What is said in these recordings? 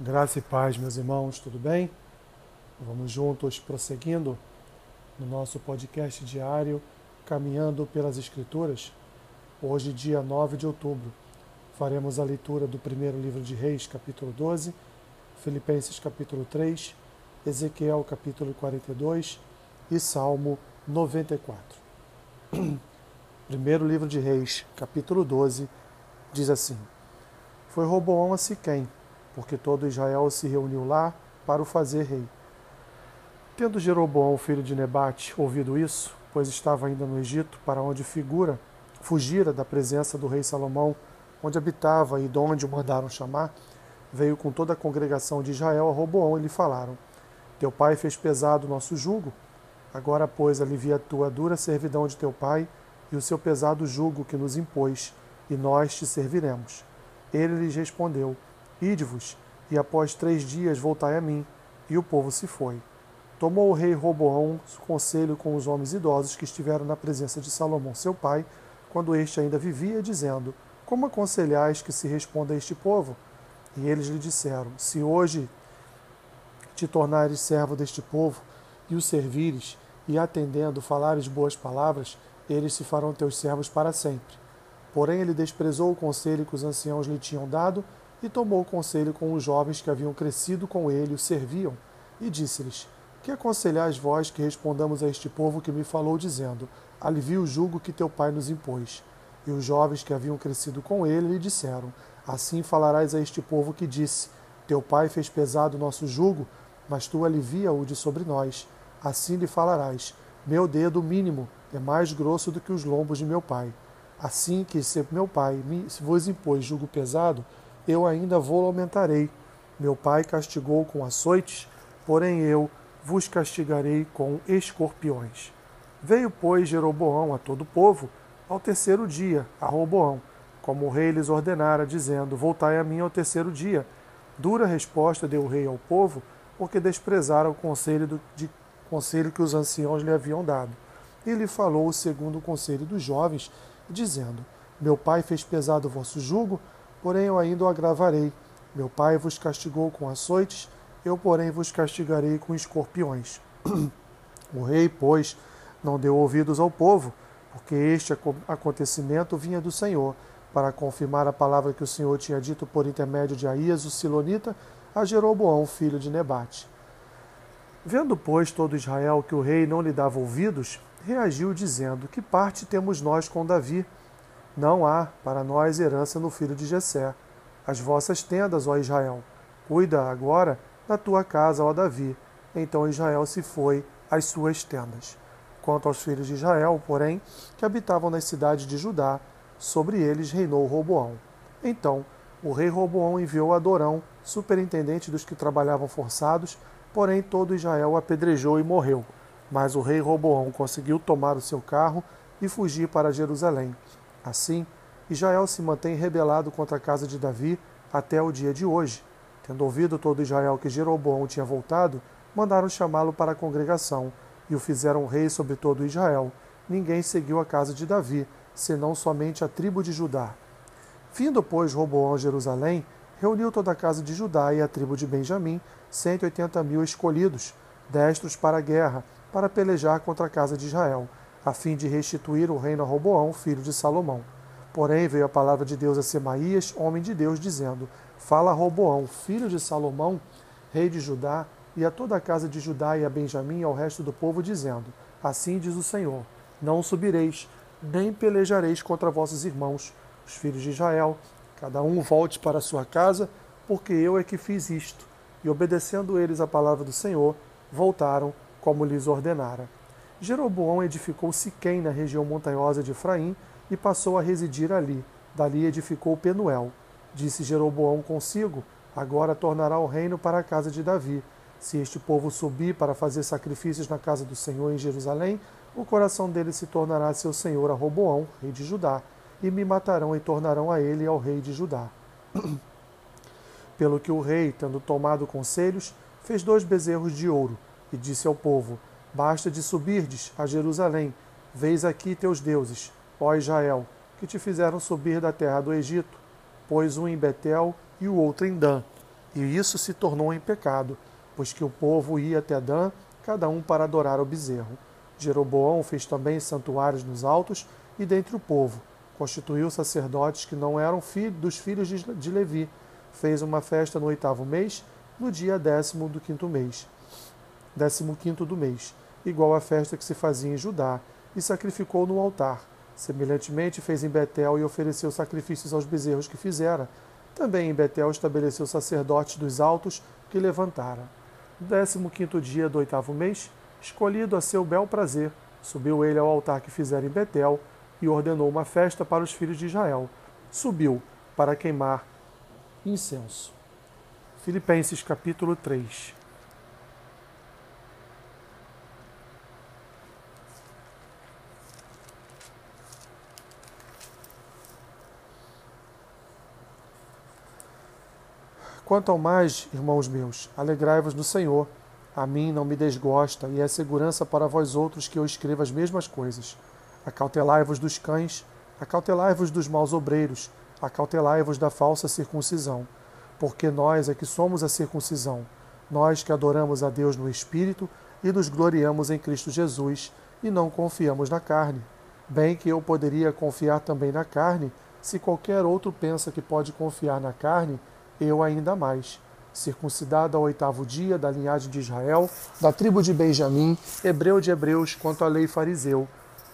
Graça e paz, meus irmãos, tudo bem? Vamos juntos prosseguindo no nosso podcast diário Caminhando pelas Escrituras. Hoje, dia 9 de outubro, faremos a leitura do primeiro livro de Reis, capítulo 12, Filipenses, capítulo 3, Ezequiel, capítulo 42 e Salmo 94. primeiro livro de Reis, capítulo 12, diz assim: Foi Roboão a Siquém porque todo Israel se reuniu lá para o fazer rei. Tendo Jeroboão, filho de Nebate, ouvido isso, pois estava ainda no Egito, para onde figura, fugira da presença do rei Salomão, onde habitava e de onde o mandaram chamar, veio com toda a congregação de Israel a Roboão e lhe falaram: Teu pai fez pesado o nosso jugo, agora, pois, alivia a tua dura servidão de teu pai e o seu pesado jugo que nos impôs, e nós te serviremos. Ele lhes respondeu: Ide-vos, e após três dias voltai a mim. E o povo se foi. Tomou o rei Roboão conselho com os homens idosos que estiveram na presença de Salomão, seu pai, quando este ainda vivia, dizendo: Como aconselhais que se responda a este povo? E eles lhe disseram: Se hoje te tornares servo deste povo, e o servires, e atendendo falares boas palavras, eles se farão teus servos para sempre. Porém, ele desprezou o conselho que os anciãos lhe tinham dado e tomou conselho com os jovens que haviam crescido com ele e o serviam, e disse-lhes: Que aconselhais vós que respondamos a este povo que me falou, dizendo: Alivia o jugo que teu pai nos impôs? E os jovens que haviam crescido com ele lhe disseram: Assim falarás a este povo que disse: Teu pai fez pesado o nosso jugo, mas tu alivia-o de sobre nós. Assim lhe falarás: Meu dedo mínimo é mais grosso do que os lombos de meu pai. Assim que, se meu pai me, vos impôs jugo pesado, eu ainda vou aumentarei. Meu pai castigou com açoites, porém eu vos castigarei com escorpiões. Veio, pois, Jeroboão a todo o povo, ao terceiro dia, a Roboão, como o rei lhes ordenara, dizendo: Voltai a mim ao terceiro dia. Dura resposta deu o rei ao povo, porque desprezaram o conselho, do, de, conselho que os anciãos lhe haviam dado. E lhe falou segundo o conselho dos jovens, dizendo: Meu pai fez pesado o vosso jugo, porém eu ainda o agravarei. Meu pai vos castigou com açoites, eu, porém, vos castigarei com escorpiões. o rei, pois, não deu ouvidos ao povo, porque este acontecimento vinha do Senhor, para confirmar a palavra que o Senhor tinha dito por intermédio de Aías, o Silonita, a Jeroboão, filho de Nebate. Vendo, pois, todo Israel que o rei não lhe dava ouvidos, reagiu, dizendo: Que parte temos nós com Davi? Não há para nós herança no filho de Jessé. As vossas tendas, ó Israel, cuida agora da tua casa, ó Davi. Então Israel se foi às suas tendas. Quanto aos filhos de Israel, porém, que habitavam nas cidades de Judá, sobre eles reinou Roboão. Então o rei Roboão enviou Adorão, superintendente dos que trabalhavam forçados, porém todo Israel apedrejou e morreu. Mas o rei Roboão conseguiu tomar o seu carro e fugir para Jerusalém. Assim, Israel se mantém rebelado contra a casa de Davi até o dia de hoje. Tendo ouvido todo Israel que Jeroboão tinha voltado, mandaram chamá-lo para a congregação e o fizeram rei sobre todo Israel. Ninguém seguiu a casa de Davi, senão somente a tribo de Judá. Vindo, pois, Roboão a Jerusalém, reuniu toda a casa de Judá e a tribo de Benjamim, cento e oitenta mil escolhidos, destros para a guerra, para pelejar contra a casa de Israel a fim de restituir o reino a Roboão, filho de Salomão. Porém veio a palavra de Deus a Semaías, homem de Deus, dizendo: Fala a Roboão, filho de Salomão, rei de Judá, e a toda a casa de Judá e a Benjamim e ao resto do povo, dizendo: Assim diz o Senhor: Não subireis, nem pelejareis contra vossos irmãos, os filhos de Israel. Cada um volte para sua casa, porque eu é que fiz isto. E obedecendo eles a palavra do Senhor, voltaram como lhes ordenara. Jeroboão edificou Siquém na região montanhosa de Efraim e passou a residir ali. Dali edificou Penuel. Disse Jeroboão consigo: Agora tornará o reino para a casa de Davi. Se este povo subir para fazer sacrifícios na casa do Senhor em Jerusalém, o coração dele se tornará seu senhor a Roboão, rei de Judá, e me matarão e tornarão a ele ao rei de Judá. Pelo que o rei, tendo tomado conselhos, fez dois bezerros de ouro e disse ao povo: Basta de subirdes a Jerusalém, veis aqui teus deuses, ó Israel, que te fizeram subir da terra do Egito, pois um em Betel e o outro em Dan. E isso se tornou em pecado, pois que o povo ia até Dan, cada um para adorar o bezerro. Jeroboão fez também santuários nos altos e dentre o povo. Constituiu sacerdotes que não eram filho, dos filhos de Levi. Fez uma festa no oitavo mês, no dia décimo do quinto mês. Décimo quinto do mês, igual à festa que se fazia em Judá, e sacrificou no altar. Semelhantemente fez em Betel e ofereceu sacrifícios aos bezerros que fizera. Também em Betel estabeleceu sacerdotes dos altos que levantara. Décimo quinto dia do oitavo mês, escolhido a seu bel prazer, subiu ele ao altar que fizera em Betel e ordenou uma festa para os filhos de Israel. Subiu para queimar incenso. Filipenses capítulo 3 Quanto ao mais, irmãos meus, alegrai-vos no Senhor. A mim não me desgosta, e é segurança para vós outros que eu escreva as mesmas coisas. Acautelai-vos dos cães, acautelai-vos dos maus obreiros, acautelai-vos da falsa circuncisão. Porque nós é que somos a circuncisão, nós que adoramos a Deus no Espírito e nos gloriamos em Cristo Jesus, e não confiamos na carne. Bem que eu poderia confiar também na carne, se qualquer outro pensa que pode confiar na carne, eu ainda mais. Circuncidado ao oitavo dia, da linhagem de Israel, da tribo de Benjamim, hebreu de hebreus, quanto à lei fariseu,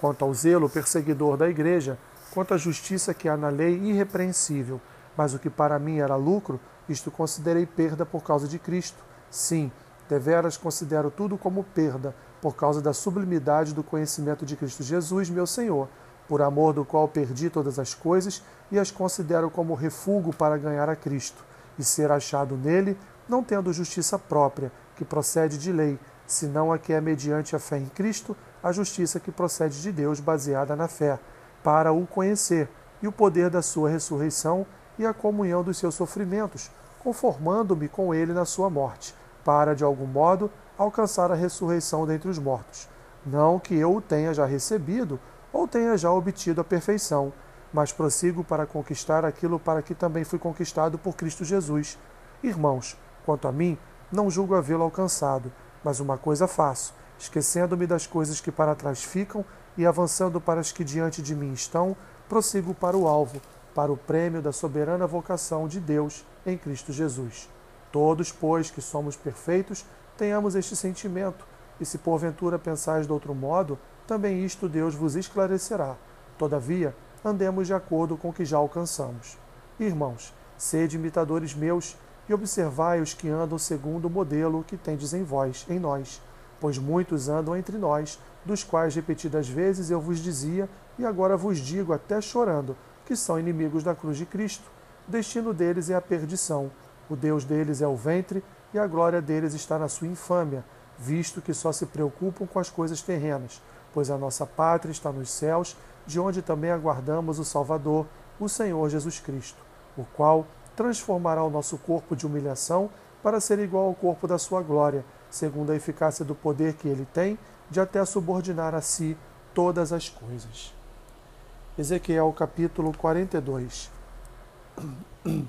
quanto ao zelo perseguidor da igreja, quanto à justiça que há na lei irrepreensível. Mas o que para mim era lucro, isto considerei perda por causa de Cristo. Sim, deveras considero tudo como perda, por causa da sublimidade do conhecimento de Cristo Jesus, meu Senhor, por amor do qual perdi todas as coisas e as considero como refúgio para ganhar a Cristo e ser achado nele, não tendo justiça própria, que procede de lei, senão a que é mediante a fé em Cristo, a justiça que procede de Deus, baseada na fé, para o conhecer, e o poder da sua ressurreição e a comunhão dos seus sofrimentos, conformando-me com ele na sua morte, para, de algum modo, alcançar a ressurreição dentre os mortos. Não que eu o tenha já recebido, ou tenha já obtido a perfeição, mas prossigo para conquistar aquilo para que também fui conquistado por Cristo Jesus. Irmãos, quanto a mim, não julgo havê-lo alcançado, mas uma coisa faço, esquecendo-me das coisas que para trás ficam e avançando para as que diante de mim estão, prossigo para o alvo, para o prêmio da soberana vocação de Deus em Cristo Jesus. Todos, pois, que somos perfeitos, tenhamos este sentimento, e se porventura pensais de outro modo, também isto Deus vos esclarecerá. Todavia, andemos de acordo com o que já alcançamos. Irmãos, sede imitadores meus e observai os que andam segundo o modelo que tendes em vós, em nós, pois muitos andam entre nós, dos quais repetidas vezes eu vos dizia, e agora vos digo até chorando, que são inimigos da cruz de Cristo. O destino deles é a perdição, o Deus deles é o ventre, e a glória deles está na sua infâmia, visto que só se preocupam com as coisas terrenas, pois a nossa pátria está nos céus, de onde também aguardamos o Salvador, o Senhor Jesus Cristo, o qual transformará o nosso corpo de humilhação para ser igual ao corpo da sua glória, segundo a eficácia do poder que ele tem de até subordinar a si todas as coisas. Ezequiel capítulo 42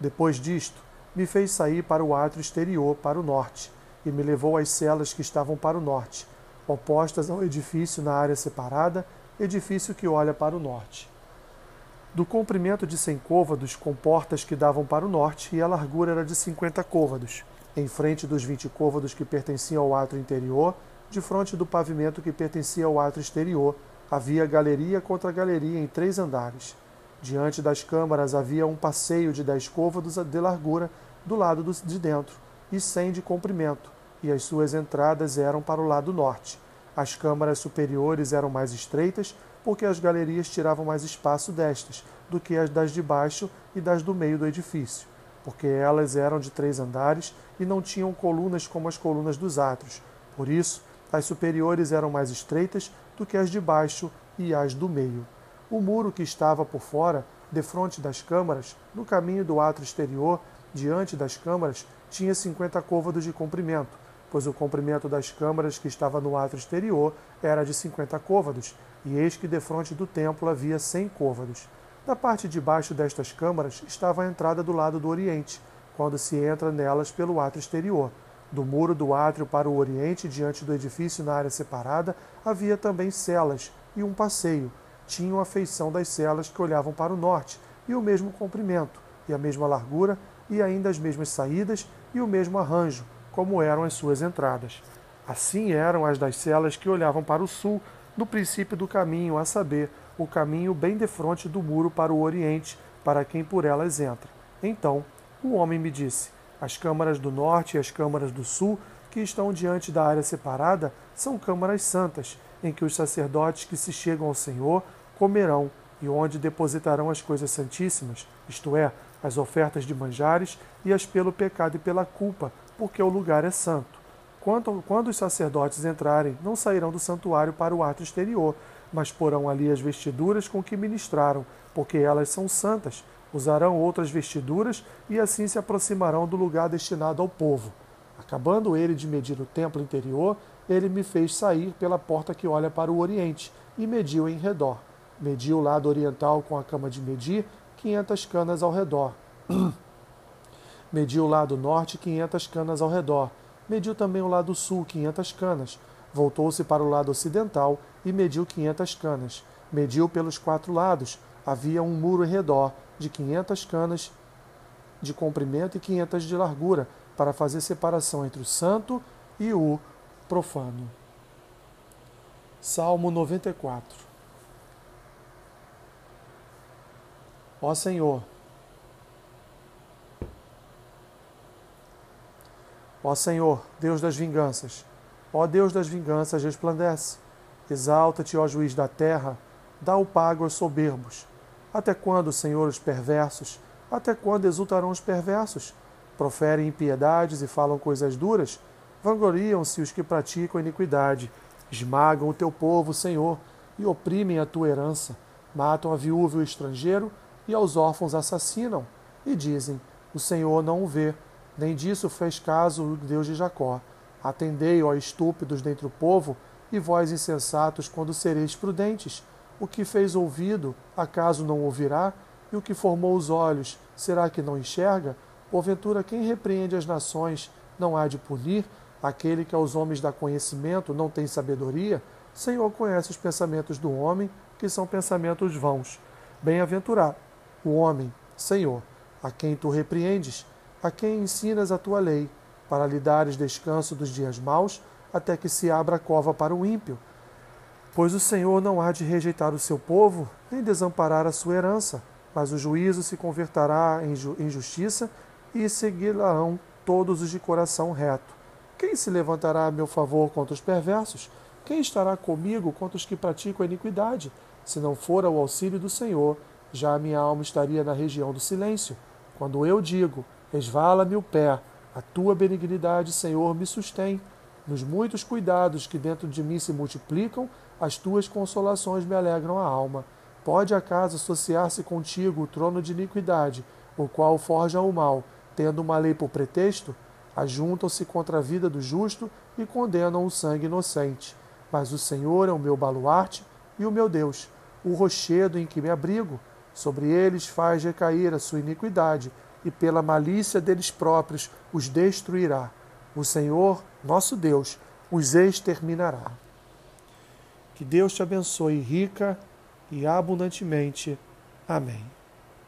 Depois disto, me fez sair para o átrio exterior, para o norte, e me levou às celas que estavam para o norte, opostas ao edifício na área separada, edifício que olha para o norte. Do comprimento de cem côvados, com portas que davam para o norte, e a largura era de cinquenta côvados, em frente dos vinte côvados que pertenciam ao átrio interior, de frente do pavimento que pertencia ao átrio exterior, havia galeria contra galeria em três andares. Diante das câmaras havia um passeio de dez côvados de largura do lado de dentro, e cem de comprimento, e as suas entradas eram para o lado norte. As câmaras superiores eram mais estreitas, porque as galerias tiravam mais espaço destas do que as das de baixo e das do meio do edifício, porque elas eram de três andares e não tinham colunas como as colunas dos átrios. Por isso, as superiores eram mais estreitas do que as de baixo e as do meio. O muro que estava por fora, defronte das câmaras, no caminho do átrio exterior, diante das câmaras, tinha cinquenta côvados de comprimento, pois o comprimento das câmaras que estava no átrio exterior era de cinquenta côvados, e eis que defronte do templo havia cem côvados. Da parte de baixo destas câmaras estava a entrada do lado do oriente, quando se entra nelas pelo átrio exterior. Do muro do átrio para o oriente, diante do edifício na área separada, havia também celas e um passeio. Tinham a feição das celas que olhavam para o norte, e o mesmo comprimento, e a mesma largura, e ainda as mesmas saídas, e o mesmo arranjo, como eram as suas entradas. Assim eram as das celas que olhavam para o sul, no princípio do caminho, a saber, o caminho bem defronte do muro para o oriente, para quem por elas entra. Então o homem me disse: As câmaras do norte e as câmaras do sul, que estão diante da área separada, são câmaras santas, em que os sacerdotes que se chegam ao Senhor comerão, e onde depositarão as coisas santíssimas, isto é, as ofertas de manjares e as pelo pecado e pela culpa, porque o lugar é santo. Quando, quando os sacerdotes entrarem, não sairão do santuário para o ato exterior, mas porão ali as vestiduras com que ministraram, porque elas são santas. Usarão outras vestiduras e assim se aproximarão do lugar destinado ao povo. Acabando ele de medir o templo interior, ele me fez sair pela porta que olha para o oriente e mediu em redor. Mediu o lado oriental com a cama de medir, quinhentas canas ao redor. mediu o lado norte, quinhentas canas ao redor. Mediu também o lado sul, quinhentas canas. Voltou-se para o lado ocidental e mediu quinhentas canas. Mediu pelos quatro lados. Havia um muro em redor, de quinhentas canas de comprimento e quinhentas de largura, para fazer separação entre o santo e o profano. Salmo 94 Ó Senhor, Ó Senhor, Deus das vinganças, ó Deus das vinganças, resplandece. Exalta-te, ó juiz da terra, dá o pago aos soberbos. Até quando, Senhor, os perversos? Até quando exultarão os perversos? Proferem impiedades e falam coisas duras? Vangloriam-se os que praticam iniquidade. Esmagam o teu povo, Senhor, e oprimem a tua herança. Matam a viúva e o estrangeiro, e aos órfãos assassinam. E dizem: O Senhor não o vê. Nem disso fez caso o Deus de Jacó. Atendei, ó estúpidos dentre o povo, e vós insensatos, quando sereis prudentes. O que fez ouvido, acaso não ouvirá? E o que formou os olhos, será que não enxerga? Porventura, quem repreende as nações não há de punir? Aquele que aos homens dá conhecimento não tem sabedoria? Senhor conhece os pensamentos do homem, que são pensamentos vãos. Bem-aventurado o homem, Senhor, a quem tu repreendes, a quem ensinas a tua lei, para lhe dares descanso dos dias maus, até que se abra a cova para o ímpio. Pois o Senhor não há de rejeitar o seu povo, nem desamparar a sua herança, mas o juízo se converterá em justiça e seguirão todos os de coração reto. Quem se levantará a meu favor contra os perversos? Quem estará comigo contra os que praticam a iniquidade? Se não for ao auxílio do Senhor, já a minha alma estaria na região do silêncio. Quando eu digo, resvala-me o pé, a tua benignidade, Senhor, me sustém. Nos muitos cuidados que dentro de mim se multiplicam, as tuas consolações me alegram a alma. Pode acaso associar-se contigo o trono de iniquidade, o qual forja o mal, tendo uma lei por pretexto? Ajuntam-se contra a vida do justo e condenam o sangue inocente. Mas o Senhor é o meu baluarte e o meu Deus, o rochedo em que me abrigo. Sobre eles faz recair a sua iniquidade, e pela malícia deles próprios os destruirá. O Senhor, nosso Deus, os exterminará. Que Deus te abençoe rica e abundantemente. Amém.